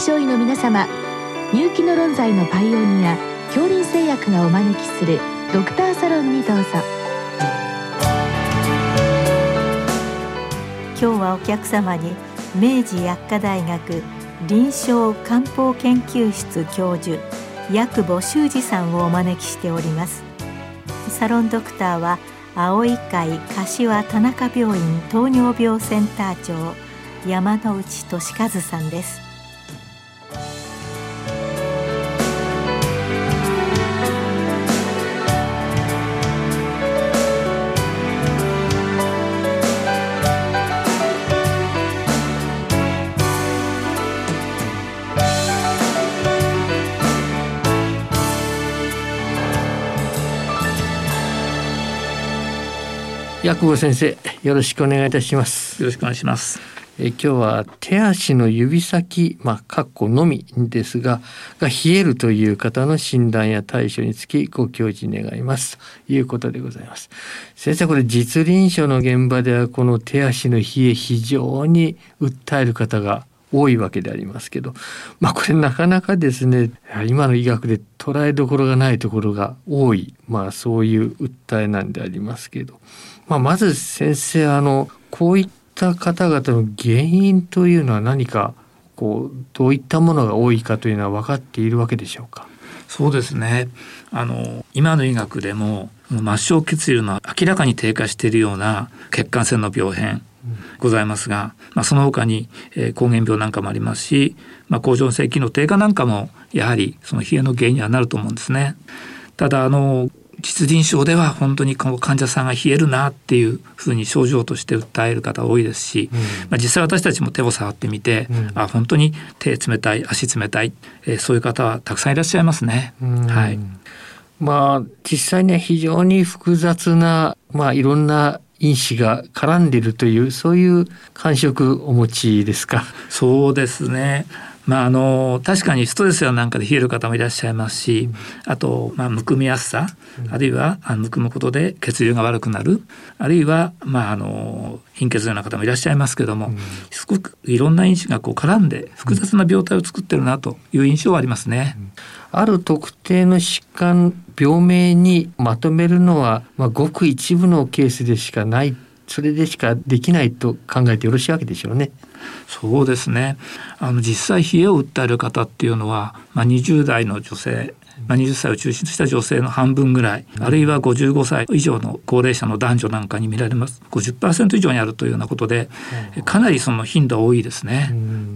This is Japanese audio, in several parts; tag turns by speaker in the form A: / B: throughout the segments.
A: 症医の皆様入気の論剤のパイオニア恐林製薬がお招きするドクターサロンにどうぞ。
B: 今日はお客様に明治薬科大学臨床漢方研究室教授八久保修二さんをお招きしております。サロンドクターは青い会柏田中病院糖尿病センター長山内俊和さんです。
C: 薬久保先生よろしくお願いいたします。
D: よろしくお願いします。
C: え今日は手足の指先まあかっこのみですがが冷えるという方の診断や対処につきご教示願います。ということでございます。先生これ実臨床の現場ではこの手足の冷え非常に訴える方が多いわけでありますけどまあこれなかなかですね今の医学で捉えどころがないところが多いまあそういう訴えなんでありますけどまあ、まず先生あのこういった方々の原因というのは何かこうどういったものが多いかというのは分かっているわけでしょうか？
D: そうですね。あの今の医学でも末梢血流の明らかに低下しているような血管性の病変ございますが、まあ、その他に、えー、膠原病なんかもありますし、まあ、甲状腺機能低下なんかもやはりその冷えの原因にはなると思うんですね。ただあの実臨床では本当にこの患者さんが冷えるなっていうふうに症状として訴える方多いですし、うん、まあ、実際私たちも手を触ってみて、うん、あ本当に手冷たい足冷たい、えー、そういう方はたくさんいらっしゃいますね。はい、
C: まあ実際には非常に複雑な、まあ、いろんな因子が絡んでいるというそういう感触お持ちですか？
D: そうですねまあ、あの確かにストレスやなんかで冷える方もいらっしゃいますし、あと、まあ、むくみやすさ、あるいはあむくむことで血流が悪くなるあるいは、まあ、あの貧血のような方もいらっしゃいますけども、すごくいろんな因子がこう絡んで複雑な病態を作ってるなという印象はありますね。
C: ある特定の疾患病名にまとめるのは、まあ、ごく一部のケースでしかないそれでしかできないと考えてよろしいわけでしょうね。
D: そうですねあの実際冷えを訴える方っていうのは、まあ、20代の女性まあ、20歳を中心とした女性の半分ぐらい、あるいは55歳以上の高齢者の男女なんかに見られます50%以上にあるというようなことでかなりその頻度は多いですね。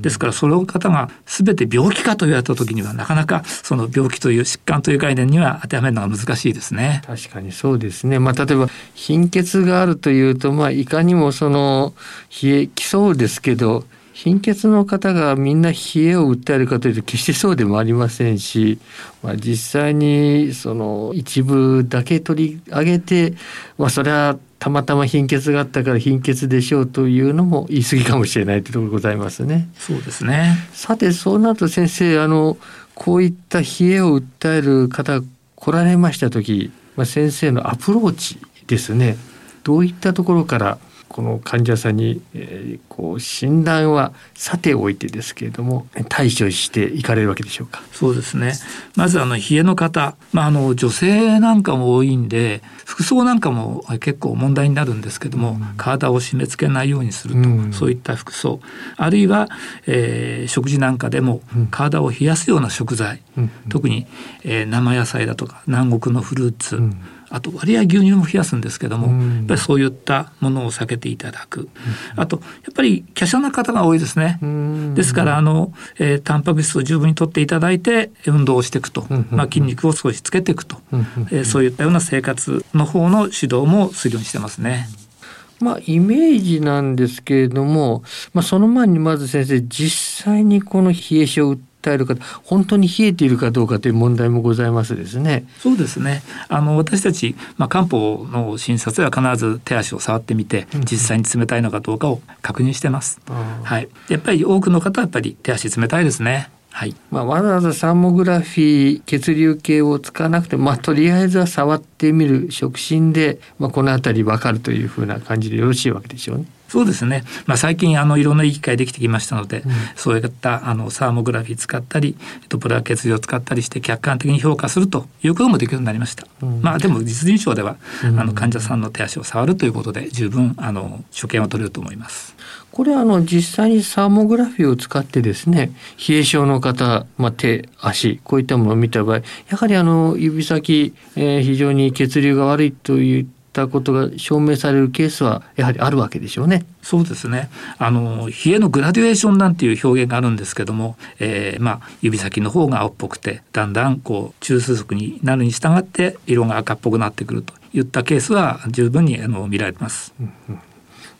D: ですからその方が全て病気かと言われた時にはなかなかその病気という疾患という概念には当てはめるのが難しいですね。
C: 確かにそうですね。まあ、例えば貧血があるというと、まあ、いかにもその冷えきそうですけど貧血の方がみんな冷えを訴えるかというと決してそうでもありませんし、まあ、実際にその一部だけ取り上げて、まあ、それはたまたま貧血があったから貧血でしょうというのも言い過ぎかもしれないというところございますね。
D: そうですね
C: さてそうなると先生あのこういった冷えを訴える方来られました時、まあ、先生のアプローチですねどういったところからこの患者さんに、えー、こう診断はさておいてですけれども対処していかれるわけでしょうか？
D: そうですね。まずあの冷えの方、まあ、あの女性なんかも多いんで服装なんかも結構問題になるんですけども、うん、体を締め付けないようにすると、うん、そういった服装。あるいは、えー、食事なんかでも体を冷やすような食材、うん、特に、えー、生野菜だとか南国のフルーツ、あと割合牛乳も冷やすんですけども、やっぱりそういったものを避けていただく、あとやっぱり華奢な方が多いですね、ですからあの、えー、タンパク質を十分にとっていただいて運動をしていくと、まあ、筋肉を少しつけていくと、えー、そういったような生活の方の指導もするようにしてますね。
C: まあ、イメージなんですけれども、まあ、その前にまず先生実際にこの冷え症を訴える方本当に冷えているかどうかという問題もございますですね。
D: そうですねあの私たち、まあ、漢方の診察では必ず手足を触ってみて実際に冷たいのかどうかを確認してます。はい、やっぱり多くの方はやっぱり手足冷たいですね。はい。
C: まあ、わざわざサーモグラフィー血流計を使わなくてまあ、とりあえずは触ってみる触診で、まあ、この辺り分かるというふうな感じでよろしいわけでしょうね。
D: そうですね、まあ、最近あのいろんないい機械できてきましたので、うん、そういったあのサーモグラフィー使ったりドプラー血流を使ったりして客観的に評価するということもできるようになりました、うん、まあでも実臨床では、うん、あの患者さんの手足を触るということで十分あの所見は取れると思います。
C: これあの実際にサーモグラフィーを使ってですね冷え症の方、まあ、手足こういったものを見た場合やはりあの指先、えー、非常に血流が悪いといったことが証明されるケースはやはりあるわけでしょうね。
D: そうですね。あの冷えのグラデュエーションなんていう表現があるんですけども、えー、まあ指先の方が青っぽくてだんだんこう中枢側になるに従って色が赤っぽくなってくるといったケースは十分にあの見られます。うんうん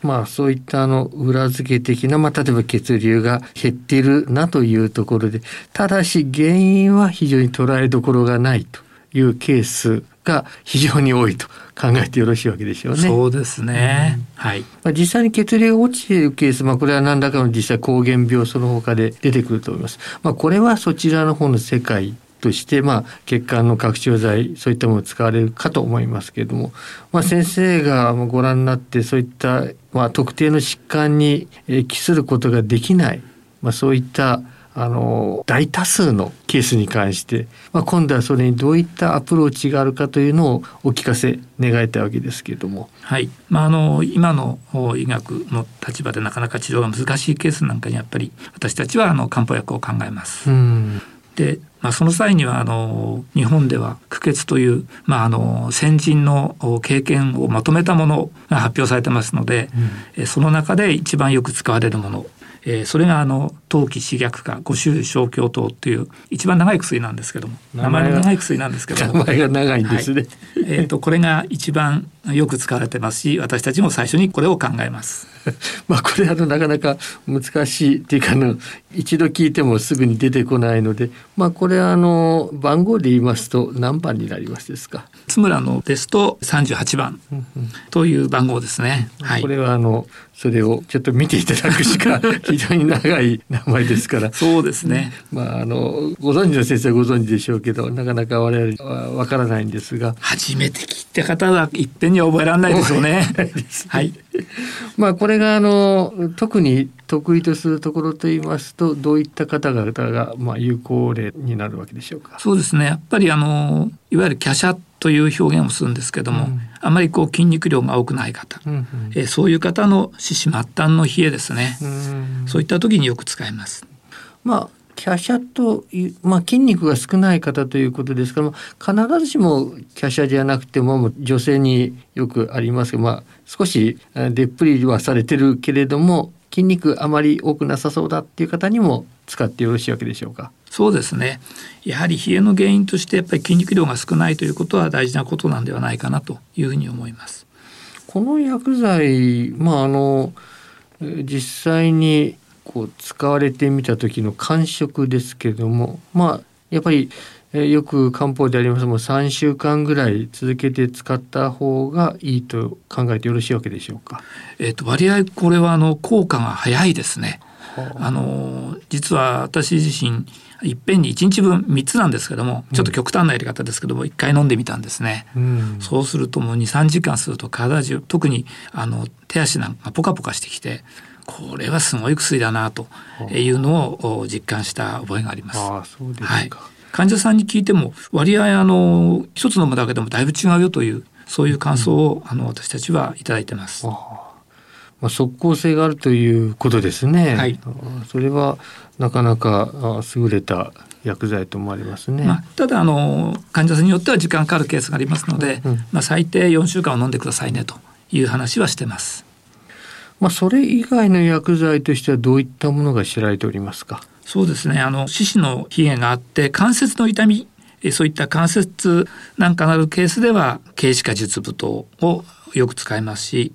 C: まあそういったあの裏付け的な、まあ例えば血流が減っているなというところで、ただし原因は非常に捉えどころがないというケースが非常に多いと考えてよろしいわけでしょうね。
D: そうですね。うん、はい。
C: まあ実際に血流が落ちているケース、まあこれは何らかの実際膠原病その他で出てくると思います。まあこれはそちらの方の世界として、まあ、血管の拡張剤そういったものを使われるかと思いますけれども、まあ、先生がご覧になってそういった、まあ、特定の疾患に帰することができない、まあ、そういったあの大多数のケースに関して、まあ、今度はそれにどういったアプローチがあるかというのをお聞かせ願いたいわけですけれども。
D: はい、まあ、あの今の医学の立場でなかなか治療が難しいケースなんかにやっぱり私たちはあの漢方薬を考えます。うんで、まあ、その際にはあの日本では苦血という、まあ、あの先人の経験をまとめたものが発表されてますので、うん、その中で一番よく使われるものえー、それがあの陶器刺逆化五種小胸糖っていう一番長い薬なんですけども。名前の長い薬なんですけど
C: も。名前が長いんですね、はい、
D: えーとこれが一番よく使われてますし私たちも最初にこれを考えます。
C: まあこれあのなかなか難しいっていうかの一度聞いてもすぐに出てこないのでまあこれあの番号で言いますと何番になりますですか？
D: 津村のですと38番という番号ですね。
C: はい、これはあのそれをちょっと見ていただくしか 非常に長い名前ですから。
D: そうですね、
C: まああのご存知の先生はご存知でしょうけどなかなか我々はわからないんですが。
D: 初めて聞いた方はいっぺんに覚えられないでしょうね。はい。
C: まあこれがあの特に得意とするところといいますとどういった方々がまあ有効例になるわけでしょうか？
D: そうですね。やっぱりあのいわゆる華奢という表現をするんですけども、うん、あまりこう筋肉量が多くない方、うんうん、えそういう方の四肢末端の冷えですね、うん、そういった時によく使います。
C: まあ華奢という、まあ、筋肉が少ない方ということですから必ずしも華奢じゃなくても女性によくありますが、まあ、少しでっぷりはされてるけれども筋肉あまり多くなさそうだっていう方にも使ってよろしいわけでしょうか？
D: そうですね。やはり冷えの原因としてやっぱり筋肉量が少ないということは大事なことなんではないかなというふうに思います。
C: この薬剤、まああの実際にこう使われてみた時の感触ですけれども、まあやっぱりえよく漢方であります。もう3週間ぐらい続けて使った方がいいと考えてよろしいわけでしょうか？
D: えっ、と割合これはあの効果が早いですね。あ。の実は私自身いっぺんに1日分3つなんですけどもちょっと極端なやり方ですけども、1回飲んでみたんですね、うん、そうするともう23時間すると体中特にあの手足なんかポカポカしてきてこれはすごい薬だなというのを実感した覚えがあります。あそうですか、はい、患者さんに聞いても割合あの一つ飲むだけでもだいぶ違うよというそういう感想を、あの私たちはいただいてます。
C: まあ、即効性があるということですね。はい、それはなかなか優れた薬剤と思われますね。まあ、
D: ただあの患者さんによっては時間かかるケースがありますので、うん、まあ、最低4週間を飲んでくださいねという話はしてます。
C: まあ、それ以外の薬剤としてはどういったものが知られておりますか？
D: そうですね。あの四肢の冷えがあって関節の痛みそういった関節なんかなるケースでは軽視化術舞踏をよく使いますし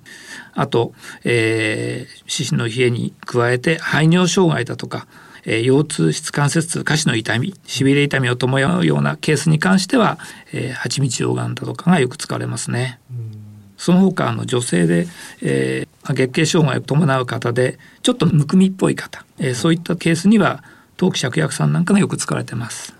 D: あと、えー、四肢の冷えに加えて排尿障害だとか、えー、腰痛質関節痛下肢の痛みしびれ痛みを伴うようなケースに関しては、えー、蜂蜜溶岩だとかがよく使われますね。その他の女性で、えー、月経障害を伴う方でちょっとむくみっぽい方、えー、そういったケースには陶器芍薬散なんかがよく使われてます。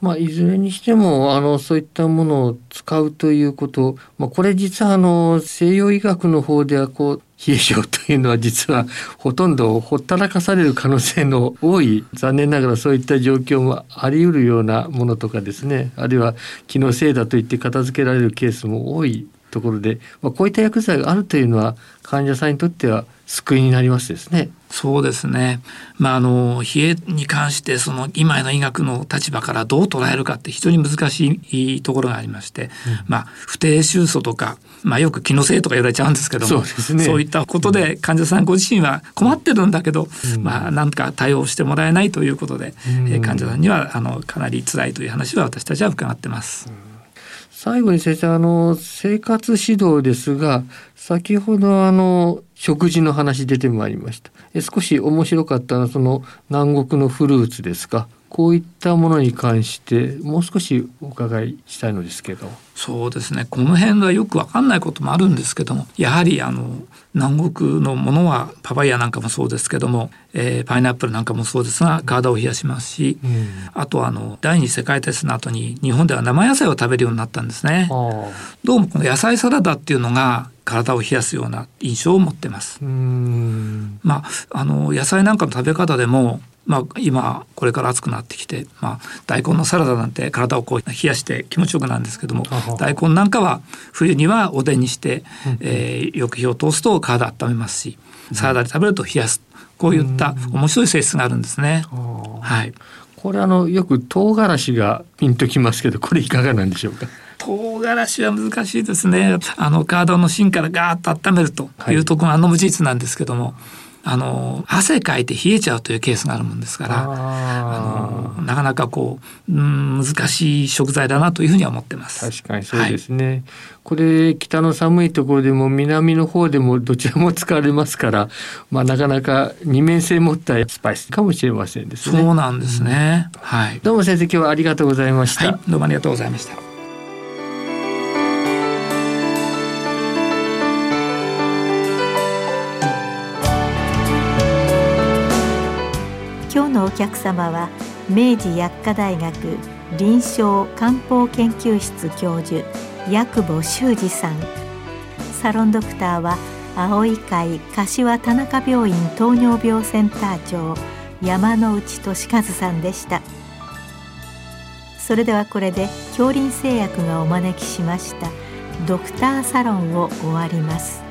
C: まあ、いずれにしてもあのそういったものを使うということ、まあ、これ実はあの西洋医学の方ではこう冷え性というのは実はほとんどほったらかされる可能性の多い残念ながらそういった状況もあり得るようなものとかですねあるいは気のせいだと言って片付けられるケースも多いところで、まあ、こういった薬剤があるというのは患者さんにとっては救いになりますですね。
D: そうですね。まああの冷えに関してその今の医学の立場からどう捉えるかって非常に難しいところがありまして、うん、まあ不定収素とかまあよく気のせいとか言われちゃうんですけども、そう、ね,、いったことで患者さんご自身は困ってるんだけど、うん、まあなんか対応してもらえないということで、うん、患者さんにはあのかなり辛いという話は私たちは伺ってます。
C: 最後に先生あの生活指導ですが先ほどあの食事の話出てまいりました。え少し面白かったのはその南国のフルーツですか？こういったものに関してもう少しお伺いしたいのですけど。
D: そうですね。この辺はよくわかんないこともあるんですけどもやはりあの南国のものはパパイヤなんかもそうですけども、えー、パイナップルなんかもそうですが体を冷やしますし、うん、あとあの第二次世界大戦の後に日本では生野菜を食べるようになったんですね。どうもこの野菜サラダっていうのが体を冷やすような印象を持ってます。まああの野菜なんかの食べ方でもまあ、今これから暑くなってきて、まあ、大根のサラダなんて体をこう冷やして気持ちよくなんですけども大根なんかは冬にはおでんにして、えー、よく火を通すと体温めますしサラダで食べると冷やす。こういった面白い性質があるんですね。はい、
C: これあのよく唐辛子がピンときますけどこれいかがなんでしょうか？
D: 唐辛子は難しいですね。あの体の芯からガーッと温めるというところがあの無実なんですけども、あの汗かいて冷えちゃうというケースがあるもんですからあのなかなかこう、うん、難しい食材だなというふうには思ってます。
C: 確かにそうですね、はい、これ北の寒いところでも南の方でもどちらも使われますから、まあ、なかなか二面性持ったスパイスかもしれませんですね。
D: そうなんですね、うん、はい。
C: どうも先生今日はありがとうございました。
D: はい、どうもありがとうございました。
B: のお客様は明治薬科大学臨床漢方研究室教授八久保修二さん。サロンドクターは青い会柏田中病院糖尿病センター長山内俊和さんでした。それではこれで恐林製薬がお招きしましたドクターサロンを終わります。